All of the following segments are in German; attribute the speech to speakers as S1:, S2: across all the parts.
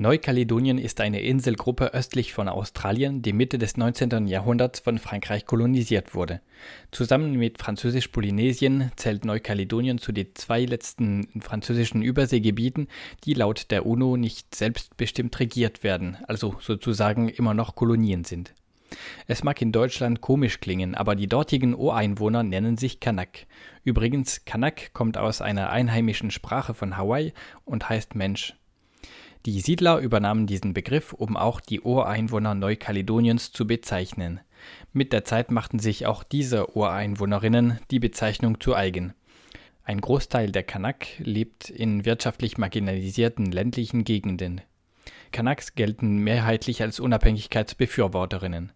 S1: Neukaledonien ist eine Inselgruppe östlich von Australien, die Mitte des 19. Jahrhunderts von Frankreich kolonisiert wurde. Zusammen mit Französisch-Polynesien zählt Neukaledonien zu den zwei letzten französischen Überseegebieten, die laut der UNO nicht selbstbestimmt regiert werden, also sozusagen immer noch Kolonien sind. Es mag in Deutschland komisch klingen, aber die dortigen Ureinwohner nennen sich Kanak. Übrigens, Kanak kommt aus einer einheimischen Sprache von Hawaii und heißt Mensch. Die Siedler übernahmen diesen Begriff, um auch die Ureinwohner Neukaledoniens zu bezeichnen. Mit der Zeit machten sich auch diese Ureinwohnerinnen die Bezeichnung zu eigen. Ein Großteil der Kanak lebt in wirtschaftlich marginalisierten ländlichen Gegenden. Kanaks gelten mehrheitlich als Unabhängigkeitsbefürworterinnen.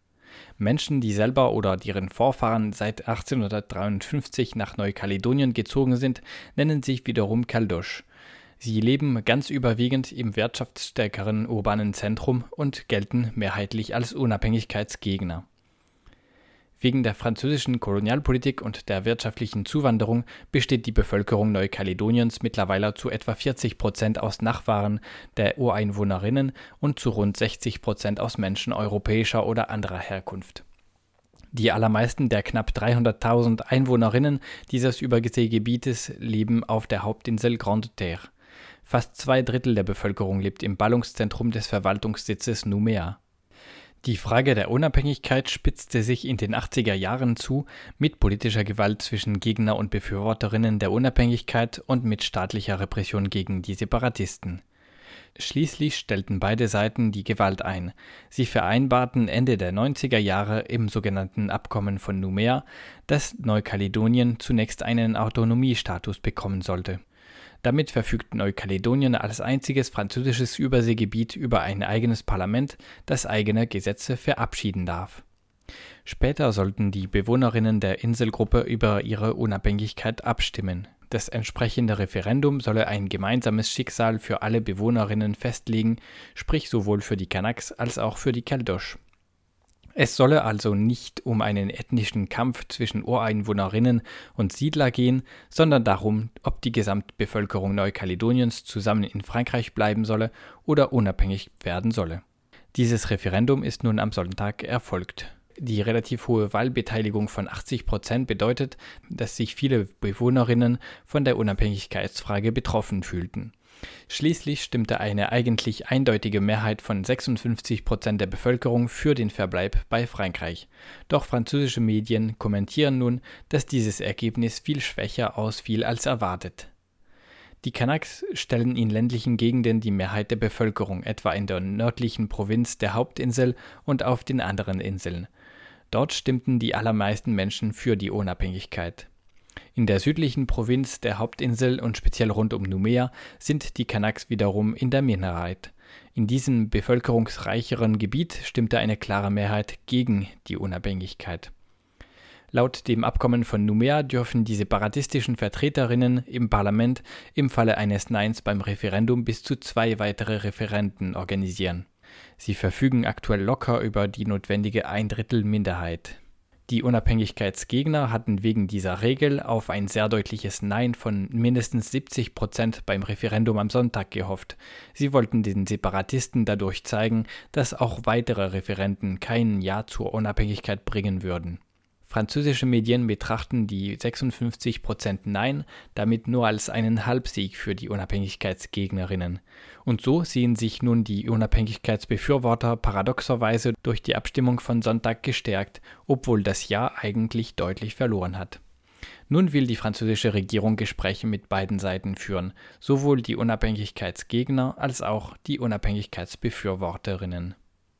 S1: Menschen, die selber oder deren Vorfahren seit 1853 nach Neukaledonien gezogen sind, nennen sich wiederum Kaldosch. Sie leben ganz überwiegend im wirtschaftsstärkeren urbanen Zentrum und gelten mehrheitlich als Unabhängigkeitsgegner. Wegen der französischen Kolonialpolitik und der wirtschaftlichen Zuwanderung besteht die Bevölkerung Neukaledoniens mittlerweile zu etwa 40 Prozent aus Nachfahren der Ureinwohnerinnen und zu rund 60 Prozent aus Menschen europäischer oder anderer Herkunft. Die allermeisten der knapp 300.000 Einwohnerinnen dieses Überseegebietes leben auf der Hauptinsel Grande Terre. Fast zwei Drittel der Bevölkerung lebt im Ballungszentrum des Verwaltungssitzes Numea. Die Frage der Unabhängigkeit spitzte sich in den 80er Jahren zu, mit politischer Gewalt zwischen Gegner und Befürworterinnen der Unabhängigkeit und mit staatlicher Repression gegen die Separatisten. Schließlich stellten beide Seiten die Gewalt ein. Sie vereinbarten Ende der 90er Jahre im sogenannten Abkommen von Numea, dass Neukaledonien zunächst einen Autonomiestatus bekommen sollte. Damit verfügt Neukaledonien als einziges französisches Überseegebiet über ein eigenes Parlament, das eigene Gesetze verabschieden darf. Später sollten die Bewohnerinnen der Inselgruppe über ihre Unabhängigkeit abstimmen. Das entsprechende Referendum solle ein gemeinsames Schicksal für alle Bewohnerinnen festlegen, sprich sowohl für die Kanaks als auch für die Keldosch. Es solle also nicht um einen ethnischen Kampf zwischen Ureinwohnerinnen und Siedler gehen, sondern darum, ob die Gesamtbevölkerung Neukaledoniens zusammen in Frankreich bleiben solle oder unabhängig werden solle. Dieses Referendum ist nun am Sonntag erfolgt. Die relativ hohe Wahlbeteiligung von 80 Prozent bedeutet, dass sich viele Bewohnerinnen von der Unabhängigkeitsfrage betroffen fühlten. Schließlich stimmte eine eigentlich eindeutige Mehrheit von 56 Prozent der Bevölkerung für den Verbleib bei Frankreich. Doch französische Medien kommentieren nun, dass dieses Ergebnis viel schwächer ausfiel als erwartet. Die Kanaks stellen in ländlichen Gegenden die Mehrheit der Bevölkerung, etwa in der nördlichen Provinz der Hauptinsel und auf den anderen Inseln. Dort stimmten die allermeisten Menschen für die Unabhängigkeit. In der südlichen Provinz der Hauptinsel und speziell rund um Numea sind die Kanaks wiederum in der Minderheit. In diesem bevölkerungsreicheren Gebiet stimmte eine klare Mehrheit gegen die Unabhängigkeit. Laut dem Abkommen von Numea dürfen die separatistischen Vertreterinnen im Parlament im Falle eines Neins beim Referendum bis zu zwei weitere Referenden organisieren. Sie verfügen aktuell locker über die notwendige Eindrittel-Minderheit. Die Unabhängigkeitsgegner hatten wegen dieser Regel auf ein sehr deutliches Nein von mindestens 70 Prozent beim Referendum am Sonntag gehofft. Sie wollten den Separatisten dadurch zeigen, dass auch weitere Referenden kein Ja zur Unabhängigkeit bringen würden. Französische Medien betrachten die 56 Prozent Nein damit nur als einen Halbsieg für die Unabhängigkeitsgegnerinnen. Und so sehen sich nun die Unabhängigkeitsbefürworter paradoxerweise durch die Abstimmung von Sonntag gestärkt, obwohl das Ja eigentlich deutlich verloren hat. Nun will die französische Regierung Gespräche mit beiden Seiten führen, sowohl die Unabhängigkeitsgegner als auch die Unabhängigkeitsbefürworterinnen.